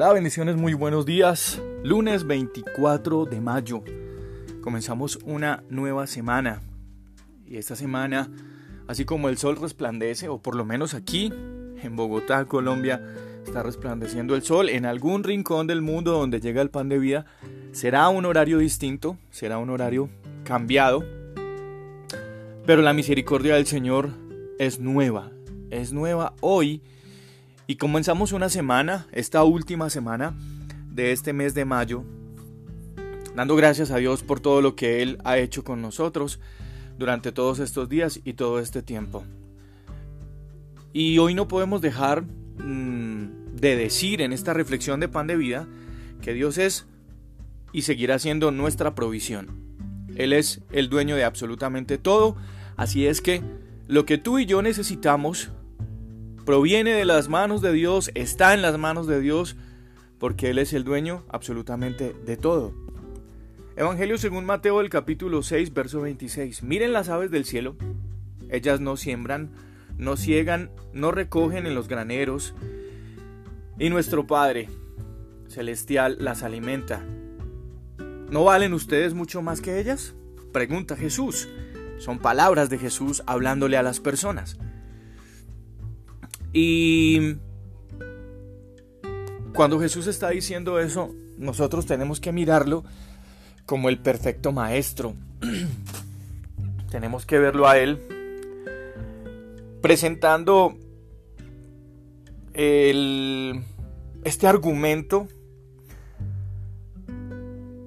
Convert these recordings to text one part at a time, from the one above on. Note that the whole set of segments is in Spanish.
Hola, bendiciones, muy buenos días. Lunes 24 de mayo. Comenzamos una nueva semana. Y esta semana, así como el sol resplandece, o por lo menos aquí, en Bogotá, Colombia, está resplandeciendo el sol, en algún rincón del mundo donde llega el pan de vida, será un horario distinto, será un horario cambiado. Pero la misericordia del Señor es nueva, es nueva hoy y comenzamos una semana, esta última semana de este mes de mayo, dando gracias a Dios por todo lo que Él ha hecho con nosotros durante todos estos días y todo este tiempo. Y hoy no podemos dejar mmm, de decir en esta reflexión de pan de vida que Dios es y seguirá siendo nuestra provisión. Él es el dueño de absolutamente todo, así es que lo que tú y yo necesitamos proviene de las manos de Dios, está en las manos de Dios, porque Él es el dueño absolutamente de todo. Evangelio según Mateo el capítulo 6, verso 26. Miren las aves del cielo, ellas no siembran, no ciegan, no recogen en los graneros, y nuestro Padre celestial las alimenta. ¿No valen ustedes mucho más que ellas? Pregunta Jesús. Son palabras de Jesús hablándole a las personas. Y cuando Jesús está diciendo eso, nosotros tenemos que mirarlo como el perfecto maestro. tenemos que verlo a Él presentando este argumento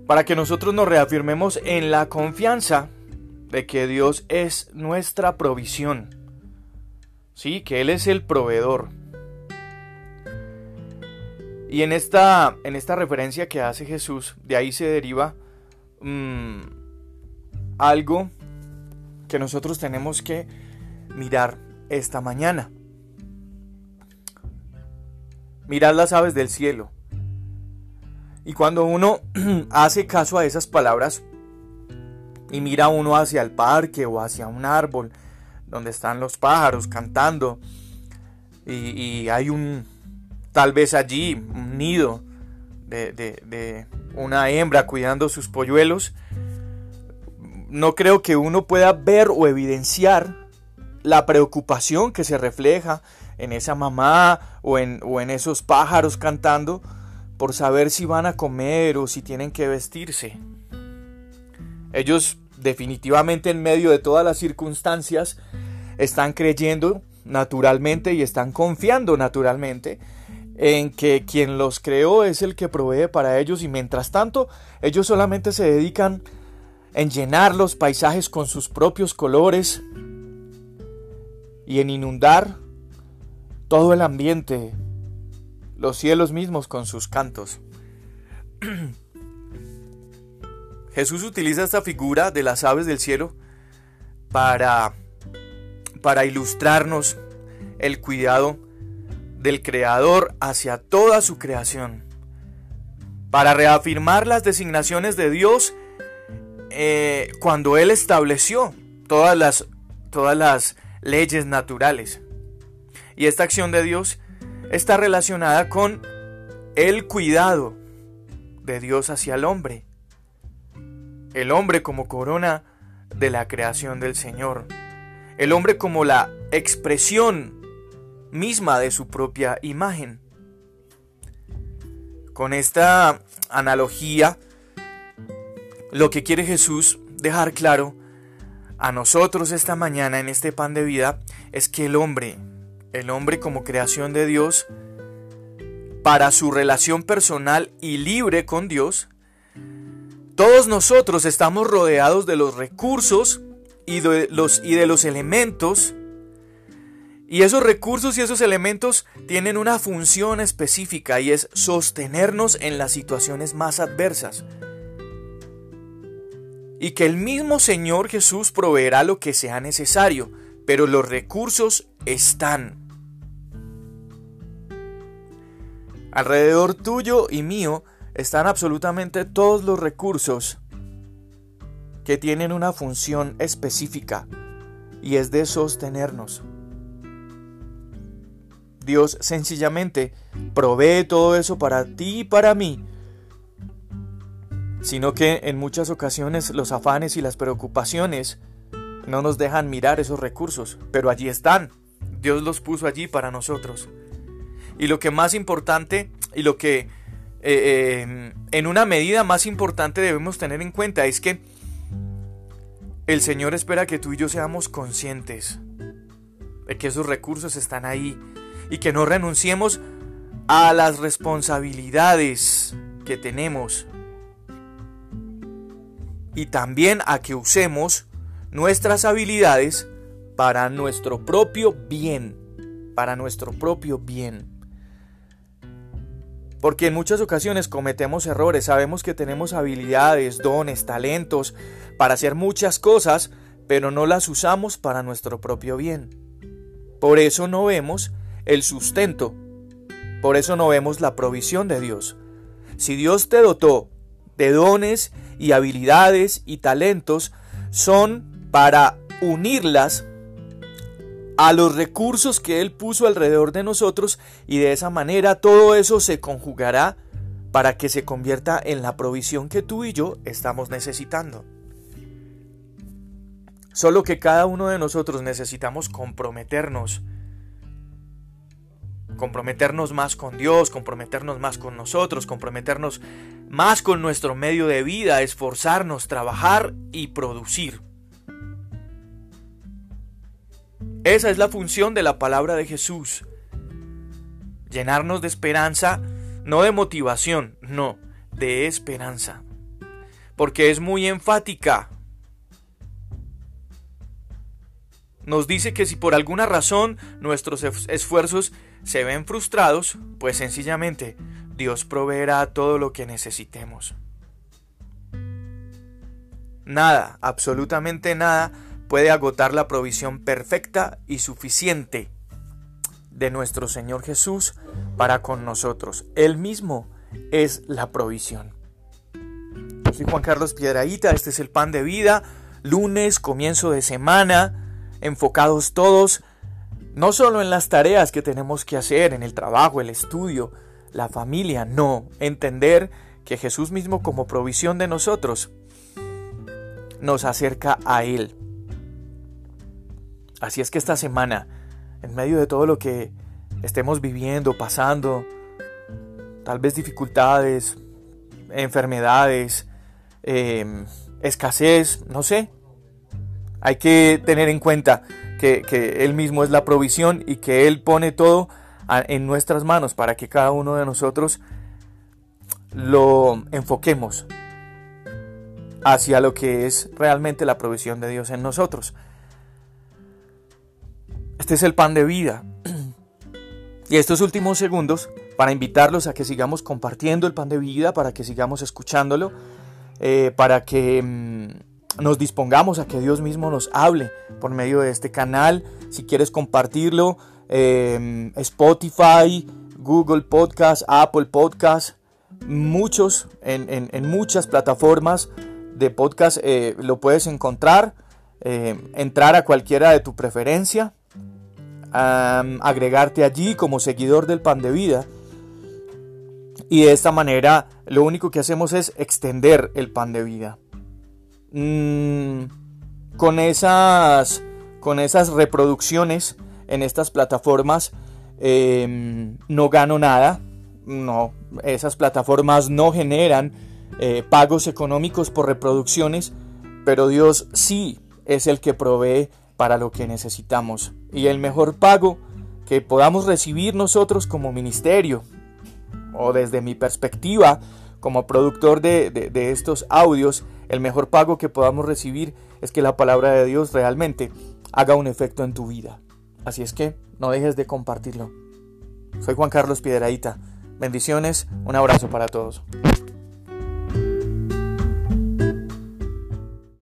para que nosotros nos reafirmemos en la confianza de que Dios es nuestra provisión. ¿Sí? Que Él es el proveedor. Y en esta, en esta referencia que hace Jesús, de ahí se deriva mmm, algo que nosotros tenemos que mirar esta mañana. Mirar las aves del cielo. Y cuando uno hace caso a esas palabras y mira uno hacia el parque o hacia un árbol, donde están los pájaros cantando y, hay un, tal vez allí, un nido de, de, una hembra cuidando sus polluelos, no creo que uno pueda ver o evidenciar la preocupación que se refleja en esa mamá o en, o en esos pájaros cantando por saber si van a comer o si tienen que vestirse. Ellos definitivamente en medio de todas las circunstancias están creyendo naturalmente y están confiando naturalmente en que quien los creó es el que provee para ellos y mientras tanto ellos solamente se dedican en llenar los paisajes con sus propios colores y en inundar todo el ambiente, los cielos mismos con sus cantos. Jesús utiliza esta figura de las aves del cielo para, para ilustrarnos el cuidado del Creador hacia toda su creación, para reafirmar las designaciones de Dios eh, cuando Él estableció todas las, todas las leyes naturales. Y esta acción de Dios está relacionada con el cuidado de Dios hacia el hombre el hombre como corona de la creación del Señor, el hombre como la expresión misma de su propia imagen. Con esta analogía, lo que quiere Jesús dejar claro a nosotros esta mañana en este pan de vida es que el hombre, el hombre como creación de Dios, para su relación personal y libre con Dios, todos nosotros estamos rodeados de los recursos y de los, y de los elementos. Y esos recursos y esos elementos tienen una función específica y es sostenernos en las situaciones más adversas. Y que el mismo Señor Jesús proveerá lo que sea necesario, pero los recursos están. Alrededor tuyo y mío están absolutamente todos los recursos que tienen una función específica y es de sostenernos. Dios sencillamente provee todo eso para ti y para mí, sino que en muchas ocasiones los afanes y las preocupaciones no nos dejan mirar esos recursos, pero allí están. Dios los puso allí para nosotros. Y lo que más importante y lo que eh, en una medida más importante debemos tener en cuenta es que el Señor espera que tú y yo seamos conscientes de que esos recursos están ahí y que no renunciemos a las responsabilidades que tenemos y también a que usemos nuestras habilidades para nuestro propio bien, para nuestro propio bien. Porque en muchas ocasiones cometemos errores, sabemos que tenemos habilidades, dones, talentos para hacer muchas cosas, pero no las usamos para nuestro propio bien. Por eso no vemos el sustento, por eso no vemos la provisión de Dios. Si Dios te dotó de dones y habilidades y talentos, son para unirlas a los recursos que Él puso alrededor de nosotros y de esa manera todo eso se conjugará para que se convierta en la provisión que tú y yo estamos necesitando. Solo que cada uno de nosotros necesitamos comprometernos, comprometernos más con Dios, comprometernos más con nosotros, comprometernos más con nuestro medio de vida, esforzarnos, trabajar y producir. Esa es la función de la palabra de Jesús. Llenarnos de esperanza, no de motivación, no, de esperanza. Porque es muy enfática. Nos dice que si por alguna razón nuestros esfuerzos se ven frustrados, pues sencillamente Dios proveerá todo lo que necesitemos. Nada, absolutamente nada, puede agotar la provisión perfecta y suficiente de nuestro Señor Jesús para con nosotros. Él mismo es la provisión. Soy Juan Carlos Piedraíta, este es el pan de vida, lunes, comienzo de semana, enfocados todos, no solo en las tareas que tenemos que hacer, en el trabajo, el estudio, la familia, no, entender que Jesús mismo como provisión de nosotros nos acerca a Él. Así es que esta semana, en medio de todo lo que estemos viviendo, pasando, tal vez dificultades, enfermedades, em, escasez, no sé, hay que tener en cuenta que, que, Él mismo es la provisión y que Él pone todo en nuestras manos para que cada uno de nosotros lo enfoquemos hacia lo que es realmente la provisión de Dios en nosotros. Este es el pan de vida. Y estos últimos segundos para invitarlos a que sigamos compartiendo el pan de vida, para que sigamos escuchándolo, eh, para que mm, nos dispongamos a que Dios mismo nos hable por medio de este canal. Si quieres compartirlo, em, Spotify, Google Podcast, Apple Podcast, muchos, en, muchas plataformas de podcast eh, lo puedes encontrar. Eh, entrar a cualquiera de tu preferencia agregarte allí como seguidor del pan de vida. Y de esta manera lo único que hacemos es extender el pan de vida. Mm, con, esas, con esas reproducciones en estas plataformas em, no gano nada. No, esas plataformas no generan eh, pagos económicos por reproducciones, pero Dios sí es el que provee para lo que necesitamos. Y el mejor pago que podamos recibir nosotros como ministerio, o desde mi perspectiva como productor de, estos audios, el mejor pago que podamos recibir es que la palabra de Dios realmente haga un efecto en tu vida. Así es que no dejes de compartirlo. Soy Juan Carlos Piedraíta. Bendiciones, un abrazo para todos.